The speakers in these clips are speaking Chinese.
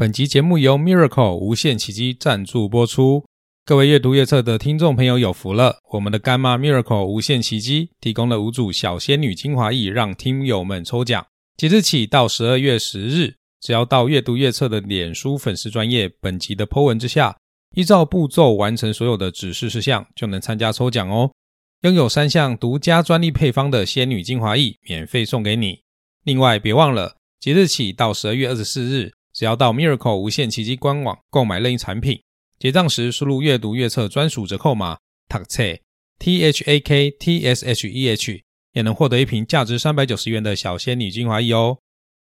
本集节目由 Miracle 无限奇迹赞助播出。各位阅读阅测的听众朋友有福了，我们的干妈 Miracle 无限奇迹提供了五组小仙女精华液，让听友们抽奖。即日起到十二月十日，只要到阅读阅测的脸书粉丝专业本集的 po 文之下，依照步骤完成所有的指示事项，就能参加抽奖哦。拥有三项独家专利配方的仙女精华液，免费送给你。另外，别忘了即日起到十二月二十四日，只要到 Miracle 无限奇迹官网购买任意产品，结账时输入阅读阅测专属折扣码 TAKTSH T H A K T S H E H，也能获得一瓶价值三百九十元的小仙女精华液哦。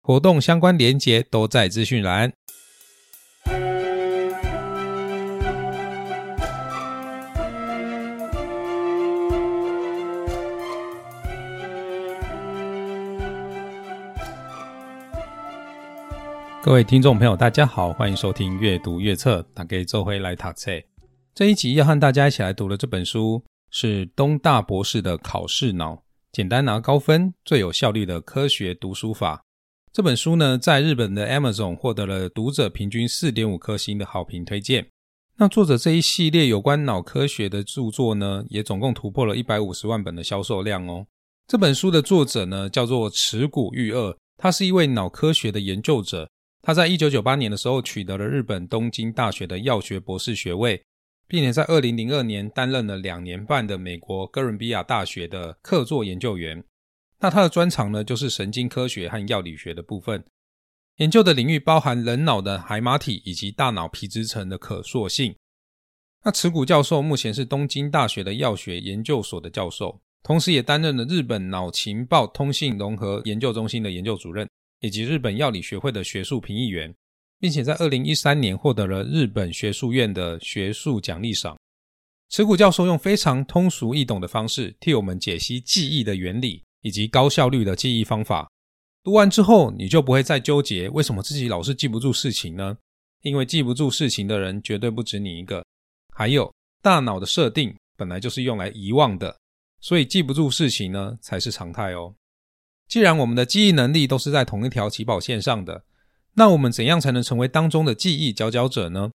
活动相关链接都在资讯栏。各位听众朋友，大家好，欢迎收听阅读阅测，打给周辉来读册。这一集要和大家一起来读的这本书是东大博士的《考试脑》，简单拿高分，最有效率的科学读书法。这本书呢，在日本的 Amazon 获得了读者平均四点五颗星的好评推荐。那作者这一系列有关脑科学的著作呢，也总共突破了一百五十万本的销售量哦。这本书的作者呢，叫做池谷裕二，他是一位脑科学的研究者。他在一九九八年的时候取得了日本东京大学的药学博士学位，并且在二零零二年担任了两年半的美国哥伦比亚大学的客座研究员。那他的专长呢，就是神经科学和药理学的部分，研究的领域包含人脑的海马体以及大脑皮质层的可塑性。那池谷教授目前是东京大学的药学研究所的教授，同时也担任了日本脑情报通信融合研究中心的研究主任。以及日本药理学会的学术评议员，并且在二零一三年获得了日本学术院的学术奖励赏。池谷教授用非常通俗易懂的方式替我们解析记忆的原理以及高效率的记忆方法。读完之后，你就不会再纠结为什么自己老是记不住事情呢？因为记不住事情的人绝对不止你一个。还有，大脑的设定本来就是用来遗忘的，所以记不住事情呢才是常态哦。既然我们的记忆能力都是在同一条起跑线上的，那我们怎样才能成为当中的记忆佼佼者呢？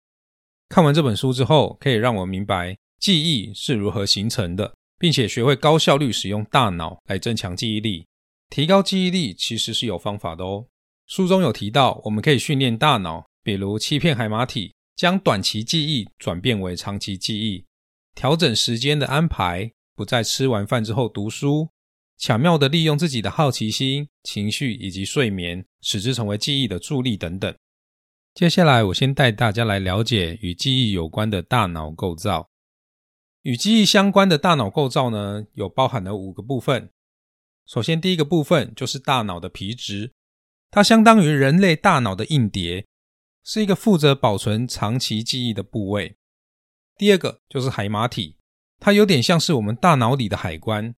看完这本书之后，可以让我明白记忆是如何形成的，并且学会高效率使用大脑来增强记忆力。提高记忆力其实是有方法的哦。书中有提到，我们可以训练大脑，比如欺骗海马体，将短期记忆转变为长期记忆；调整时间的安排，不再吃完饭之后读书。巧妙地利用自己的好奇心、情绪以及睡眠，使之成为记忆的助力等等。接下来，我先带大家来了解与记忆有关的大脑构造。与记忆相关的大脑构造呢，有包含了五个部分。首先，第一个部分就是大脑的皮质，它相当于人类大脑的硬碟，是一个负责保存长期记忆的部位。第二个就是海马体，它有点像是我们大脑里的海关。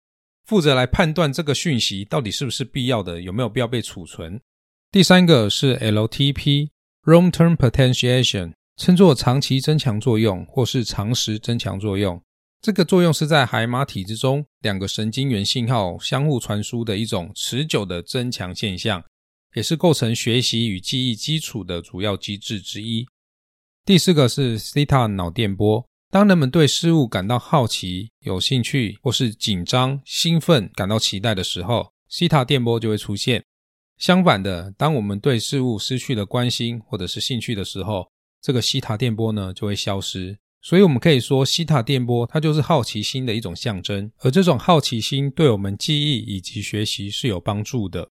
负责来判断这个讯息到底是不是必要的，有没有必要被储存。第三个是 LTP（Long-Term Potentiation），称作长期增强作用或是长时增强作用。这个作用是在海马体之中两个神经元信号相互传输的一种持久的增强现象，也是构成学习与记忆基础的主要机制之一。第四个是 Theta 脑电波。当人们对事物感到好奇、有兴趣，或是紧张、兴奋、感到期待的时候，西塔电波就会出现。相反的，当我们对事物失去了关心或者是兴趣的时候，这个西塔电波呢就会消失。所以，我们可以说，西塔电波它就是好奇心的一种象征，而这种好奇心对我们记忆以及学习是有帮助的。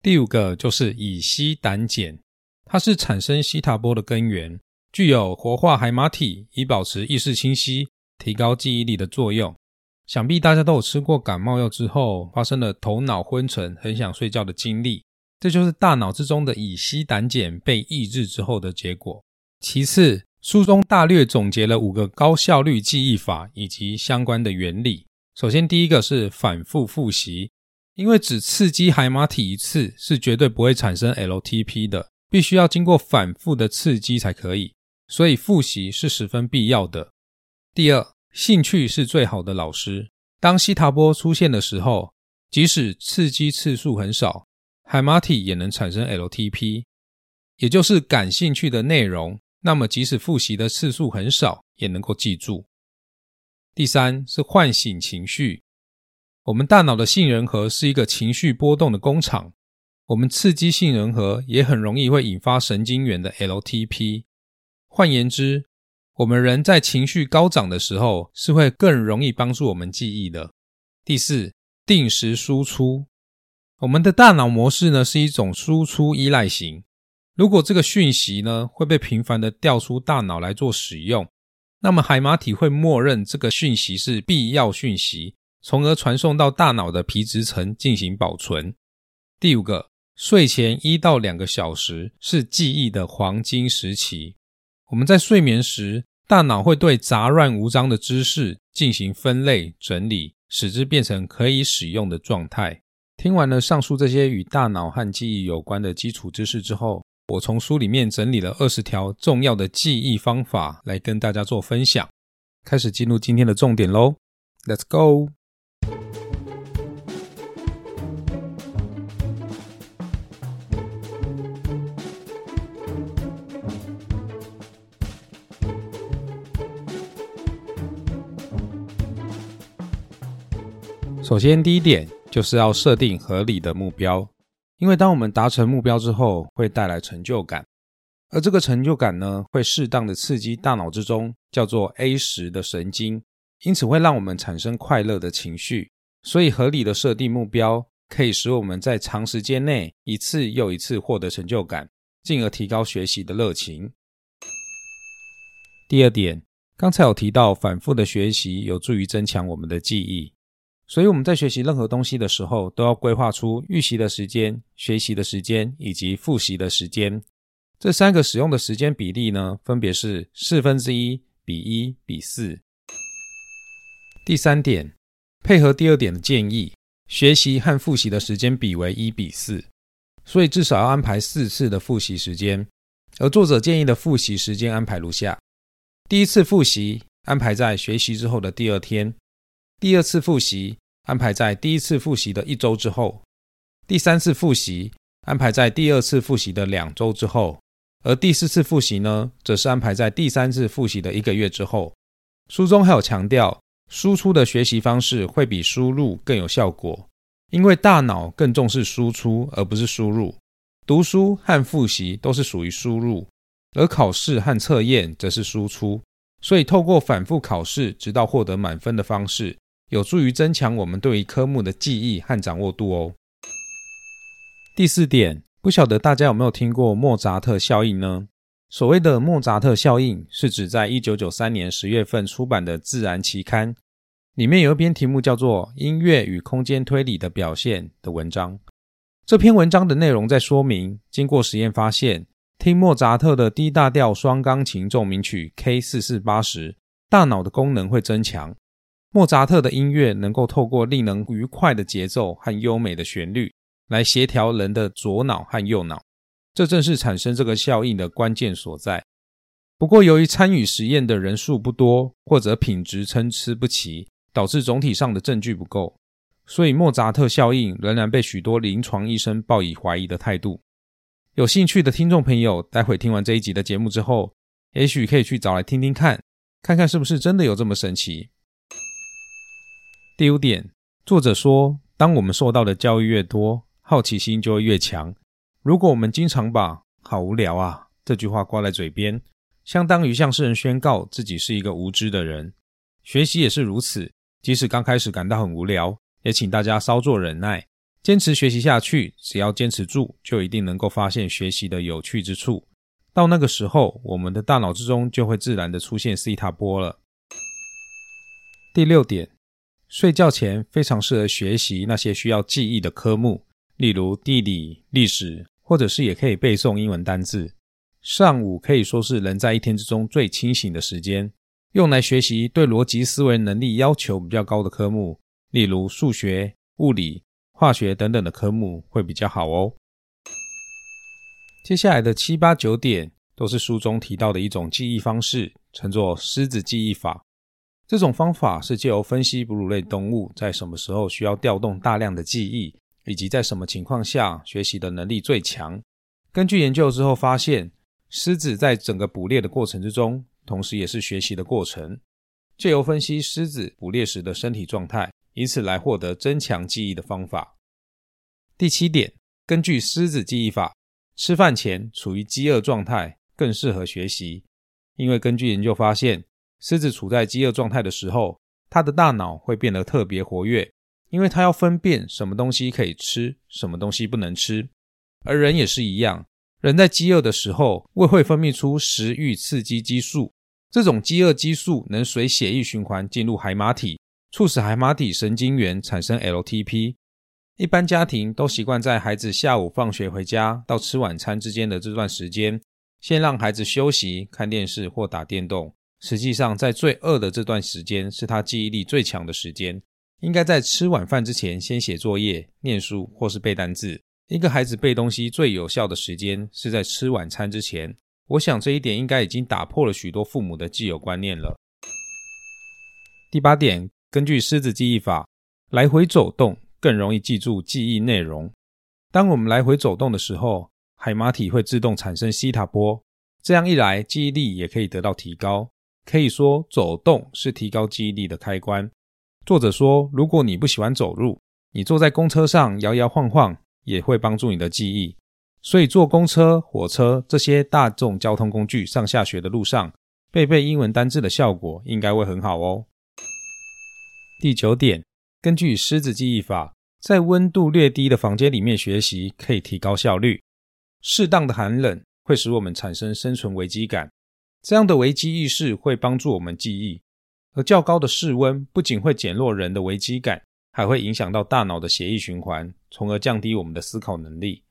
第五个就是乙烯胆碱，它是产生西塔波的根源。具有活化海马体以保持意识清晰、提高记忆力的作用。想必大家都有吃过感冒药之后发生了头脑昏沉、很想睡觉的经历，这就是大脑之中的乙烯胆碱被抑制之后的结果。其次，书中大略总结了五个高效率记忆法以及相关的原理。首先，第一个是反复复习，因为只刺激海马体一次是绝对不会产生 LTP 的，必须要经过反复的刺激才可以。所以复习是十分必要的。第二，兴趣是最好的老师。当西塔波出现的时候，即使刺激次数很少，海马体也能产生 LTP。也就是感兴趣的内容，那么即使复习的次数很少，也能够记住。第三是唤醒情绪，我们大脑的杏仁核是一个情绪波动的工厂，我们刺激杏仁核也很容易会引发神经元的 LTP。换言之，我们人在情绪高涨的时候，是会更容易帮助我们记忆的。第四，定时输出。我们的大脑模式呢是一种输出依赖型。如果这个讯息呢会被频繁的调出大脑来做使用，那么海马体会默认这个讯息是必要讯息，从而传送到大脑的皮质层进行保存。第五个，睡前一到两个小时是记忆的黄金时期。我们在睡眠时，大脑会对杂乱无章的知识进行分类整理，使之变成可以使用的状态。听完了上述这些与大脑和记忆有关的基础知识之后，我从书里面整理了二十条重要的记忆方法来跟大家做分享。开始进入今天的重点喽，Let's go！首先，第一点。就是要设定合理的目标，因为当我们达成目标之后，会带来成就感，而这个成就感呢，会适当的刺激大脑之中叫做 A 十的神经，因此会让我们产生快乐的情绪。所以，合理的设定目标，可以使我们在长时间内一次又一次获得成就感，进而提高学习的热情。第二点，刚才有提到，反复的学习有助于增强我们的记忆。所以我们在学习任何东西的时候，都要规划出预习的时间、学习的时间以及复习的时间。这三个使用的时间比例呢，分别是四分之一比一比四。第三点，配合第二点的建议，学习和复习的时间比为一比四，所以至少要安排四次的复习时间。而作者建议的复习时间安排如下：第一次复习安排在学习之后的第二天，第二次复习。安排在第一次复习的一周之后，第三次复习安排在第二次复习的两周之后，而第四次复习呢，则是安排在第三次复习的一个月之后。书中还有强调，输出的学习方式会比输入更有效果，因为大脑更重视输出而不是输入。读书和复习都是属于输入，而考试和测验则是输出。所以，透过反复考试，直到获得满分的方式。有助于增强我们对于科目的记忆和掌握度哦。第四点，不晓得大家有没有听过莫扎特效应呢？所谓的莫扎特效应，是指在一九九三年十月份出版的《自然》期刊里面有一篇题目叫做《音乐与空间推理的表现》的文章。这篇文章的内容在说明，经过实验发现，听莫扎特的 D 大调双钢琴奏鸣曲 K 四四八时，大脑的功能会增强。莫扎特的音乐能够透过令人愉快的节奏和优美的旋律来协调人的左脑和右脑，这正是产生这个效应的关键所在。不过，由于参与实验的人数不多，或者品质参差不齐，导致总体上的证据不够，所以莫扎特效应仍然被许多临床医生抱以怀疑的态度。有兴趣的听众朋友，待会听完这一集的节目之后，也许可以去找来听听看，看看是不是真的有这么神奇。第五点，作者说，当我们受到的教育越多，好奇心就会越强。如果我们经常把“好无聊啊”这句话挂在嘴边，相当于向世人宣告自己是一个无知的人。学习也是如此，即使刚开始感到很无聊，也请大家稍作忍耐，坚持学习下去。只要坚持住，就一定能够发现学习的有趣之处。到那个时候，我们的大脑之中就会自然的出现西塔波了。第六点。睡觉前非常适合学习那些需要记忆的科目，例如地理、历史，或者是也可以背诵英文单字。上午可以说是人在一天之中最清醒的时间，用来学习对逻辑思维能力要求比较高的科目，例如数学、物理、化学等等的科目会比较好哦。接下来的七八九点都是书中提到的一种记忆方式，称作狮子记忆法。这种方法是借由分析哺乳类动物在什么时候需要调动大量的记忆，以及在什么情况下学习的能力最强，根据研究之后发现，狮子在整个捕猎的过程之中，同时也是学习的过程。借由分析狮子捕猎时的身体状态，以此来获得增强记忆的方法。第七点，根据狮子记忆法，吃饭前处于饥饿状态更适合学习，因为根据研究发现，狮子处在饥饿状态的时候，它的大脑会变得特别活跃，因为它要分辨什么东西可以吃，什么东西不能吃。而人也是一样，人在饥饿的时候，胃会分泌出食欲刺激激素。这种饥饿激素能随血液循环进入海马体，促使海马体神经元产生 LTP。一般家庭都习惯在孩子下午放学回家到吃晚餐之间的这段时间，先让孩子休息、看电视或打电动。实际上，在最饿的这段时间是他记忆力最强的时间，应该在吃晚饭之前先写作业、念书或是背单字。一个孩子背东西最有效的时间是在吃晚餐之前。我想这一点应该已经打破了许多父母的既有观念了。第八点，根据狮子记忆法，来回走动更容易记住记忆内容。当我们来回走动的时候，海马体会自动产生西塔波，这样一来，记忆力也可以得到提高。可以说，走动是提高记忆力的开关。作者说，如果你不喜欢走路，你坐在公车上摇摇晃晃，也会帮助你的记忆。所以，坐公车、火车这些大众交通工具上下学的路上，背背英文单字的效果应该会很好哦。第九点，根据狮子记忆法，在温度略低的房间里面学习可以提高效率。适当的寒冷会使我们产生生存危机感，这样的危机意识会帮助我们记忆。而较高的室温不仅会减弱人的危机感，还会影响到大脑的血液循环，从而降低我们的思考能力。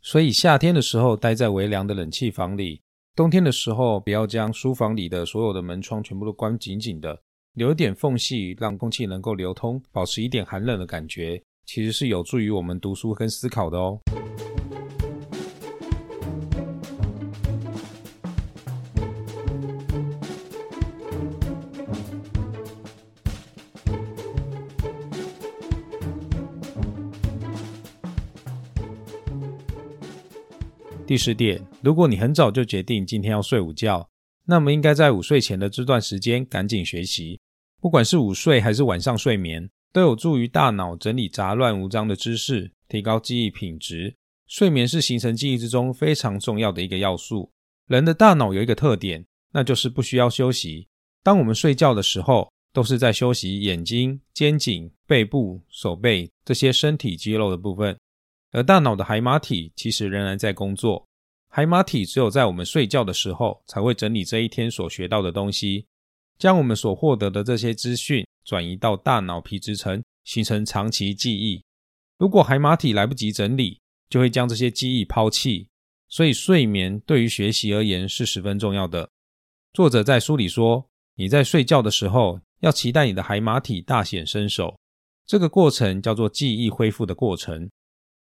所以夏天的时候待在微凉的冷气房里，冬天的时候不要将书房里的所有的门窗全部都关紧紧的，留一点缝隙，让空气能够流通，保持一点寒冷的感觉，其实是有助于我们读书跟思考的哦。第十点，如果你很早就决定今天要睡午觉，那么应该在午睡前的这段时间赶紧学习。不管是午睡还是晚上睡眠，都有助于大脑整理杂乱无章的知识，提高记忆品质。睡眠是形成记忆之中非常重要的一个要素。人的大脑有一个特点，那就是不需要休息。当我们睡觉的时候，都是在休息眼睛、肩颈、背部、手背这些身体肌肉的部分。而大脑的海马体其实仍然在工作。海马体只有在我们睡觉的时候，才会整理这一天所学到的东西，将我们所获得的这些资讯转移到大脑皮质层，形成长期记忆。如果海马体来不及整理，就会将这些记忆抛弃。所以，睡眠对于学习而言是十分重要的。作者在书里说：“你在睡觉的时候，要期待你的海马体大显身手。这个过程叫做记忆恢复的过程。”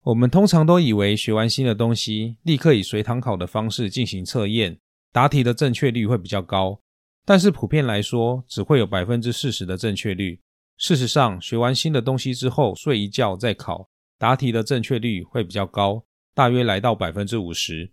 我们通常都以为学完新的东西，立刻以随堂考的方式进行测验，答题的正确率会比较高。但是普遍来说，只会有百分之四十的正确率。事实上，学完新的东西之后，睡一觉再考，答题的正确率会比较高，大约来到百分之五十。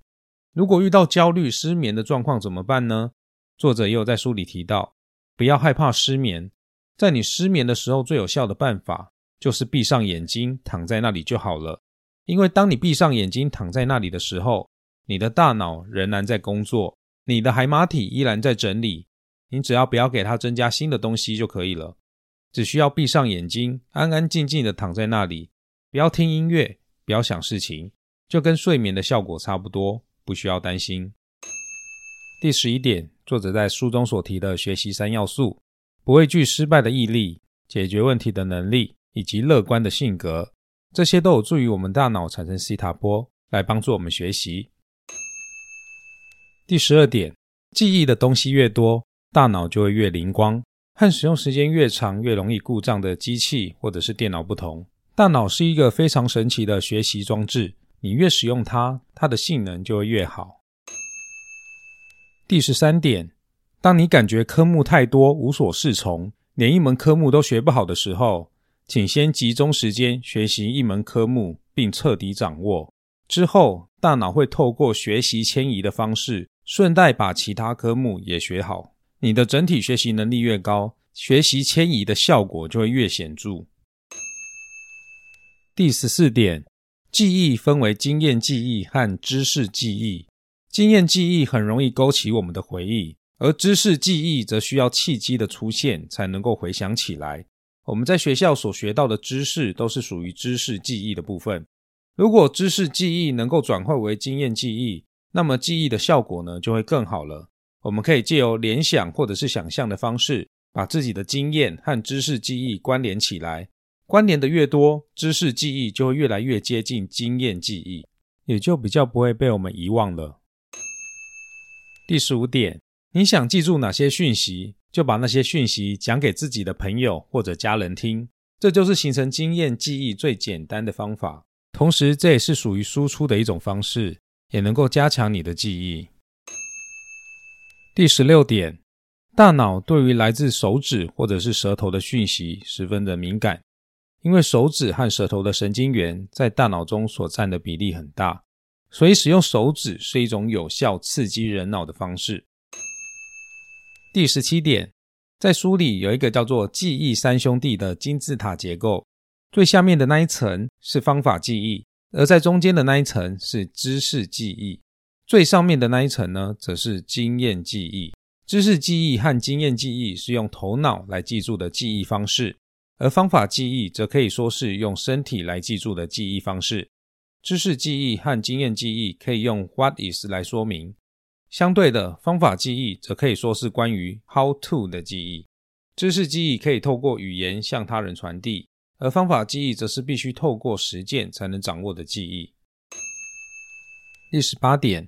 如果遇到焦虑、失眠的状况怎么办呢？作者也有在书里提到，不要害怕失眠，在你失眠的时候，最有效的办法就是闭上眼睛，躺在那里就好了。因为当你闭上眼睛躺在那里的时候，你的大脑仍然在工作，你的海马体依然在整理。你只要不要给它增加新的东西就可以了。只需要闭上眼睛，安安静静的躺在那里，不要听音乐，不要想事情，就跟睡眠的效果差不多，不需要担心。第十一点，作者在书中所提的学习三要素：不畏惧失败的毅力、解决问题的能力以及乐观的性格。这些都有助于我们大脑产生西塔波，来帮助我们学习。第十二点，记忆的东西越多，大脑就会越灵光。和使用时间越长、越容易故障的机器或者是电脑不同，大脑是一个非常神奇的学习装置。你越使用它，它的性能就会越好。第十三点，当你感觉科目太多、无所适从，连一门科目都学不好的时候，请先集中时间学习一门科目，并彻底掌握。之后，大脑会透过学习迁移的方式，顺带把其他科目也学好。你的整体学习能力越高，学习迁移的效果就会越显著。第十四点，记忆分为经验记忆和知识记忆。经验记忆很容易勾起我们的回忆，而知识记忆则需要契机的出现才能够回想起来。我们在学校所学到的知识都是属于知识记忆的部分。如果知识记忆能够转换为经验记忆，那么记忆的效果呢就会更好了。我们可以借由联想或者是想象的方式，把自己的经验和知识记忆关联起来。关联的越多，知识记忆就会越来越接近经验记忆，也就比较不会被我们遗忘了。第十五点，你想记住哪些讯息，就把那些讯息讲给自己的朋友或者家人听，这就是形成经验记忆最简单的方法。同时，这也是属于输出的一种方式，也能够加强你的记忆。第十六点，大脑对于来自手指或者是舌头的讯息十分的敏感，因为手指和舌头的神经元在大脑中所占的比例很大，所以使用手指是一种有效刺激人脑的方式。第十七点，在书里有一个叫做“记忆三兄弟”的金字塔结构。最下面的那一层是方法记忆，而在中间的那一层是知识记忆，最上面的那一层呢，则是经验记忆。知识记忆和经验记忆是用头脑来记住的记忆方式，而方法记忆则可以说是用身体来记住的记忆方式。知识记忆和经验记忆可以用 “what is” 来说明，相对的方法记忆则可以说是关于 “how to” 的记忆。知识记忆可以透过语言向他人传递。而方法记忆则是必须透过实践才能掌握的记忆。第十八点，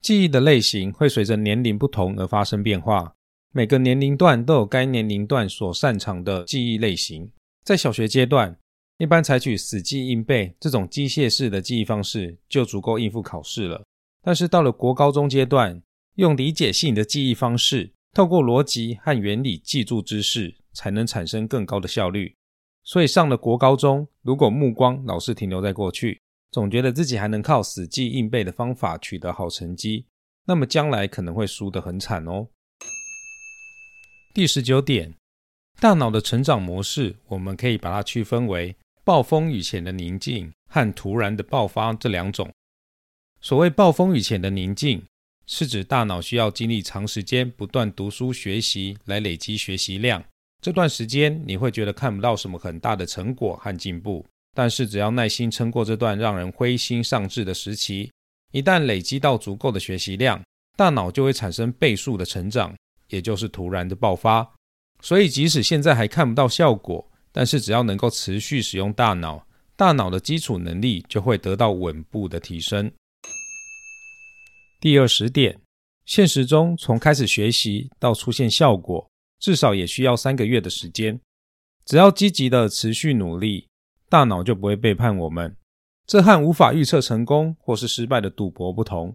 记忆的类型会随着年龄不同而发生变化。每个年龄段都有该年龄段所擅长的记忆类型。在小学阶段，一般采取死记硬背这种机械式的记忆方式就足够应付考试了。但是到了国高中阶段，用理解性的记忆方式，透过逻辑和原理记住知识，才能产生更高的效率。所以上了国高中，如果目光老是停留在过去，总觉得自己还能靠死记硬背的方法取得好成绩，那么将来可能会输得很惨哦。第十九点，大脑的成长模式，我们可以把它区分为暴风雨前的宁静和突然的爆发这两种。所谓暴风雨前的宁静，是指大脑需要经历长时间不断读书学习来累积学习量。这段时间你会觉得看不到什么很大的成果和进步，但是只要耐心撑过这段让人灰心丧志的时期，一旦累积到足够的学习量，大脑就会产生倍数的成长，也就是突然的爆发。所以即使现在还看不到效果，但是只要能够持续使用大脑，大脑的基础能力就会得到稳步的提升。第二十点，现实中从开始学习到出现效果。至少也需要三个月的时间。只要积极的持续努力，大脑就不会背叛我们。这和无法预测成功或是失败的赌博不同，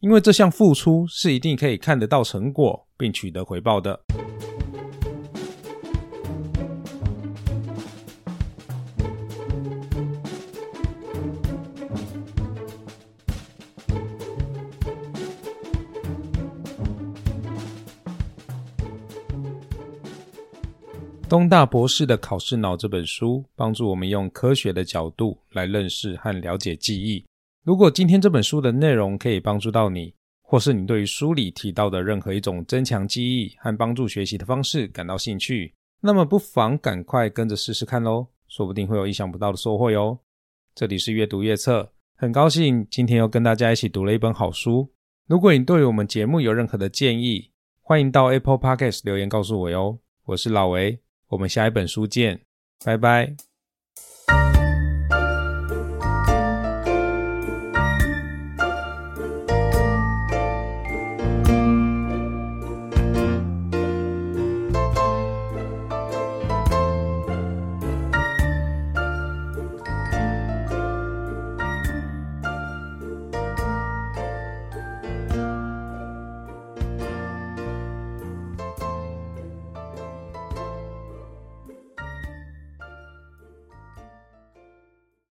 因为这项付出是一定可以看得到成果并取得回报的。东大博士的《考试脑》这本书，帮助我们用科学的角度来认识和了解记忆。如果今天这本书的内容可以帮助到你，或是你对于书里提到的任何一种增强记忆和帮助学习的方式感到兴趣，那么不妨赶快跟着试试看喽，说不定会有意想不到的收获哟。这里是阅读阅测，很高兴今天又跟大家一起读了一本好书。如果你对于我们节目有任何的建议，欢迎到 Apple Podcast 留言告诉我哟。我是老维。我们下一本书见，拜拜。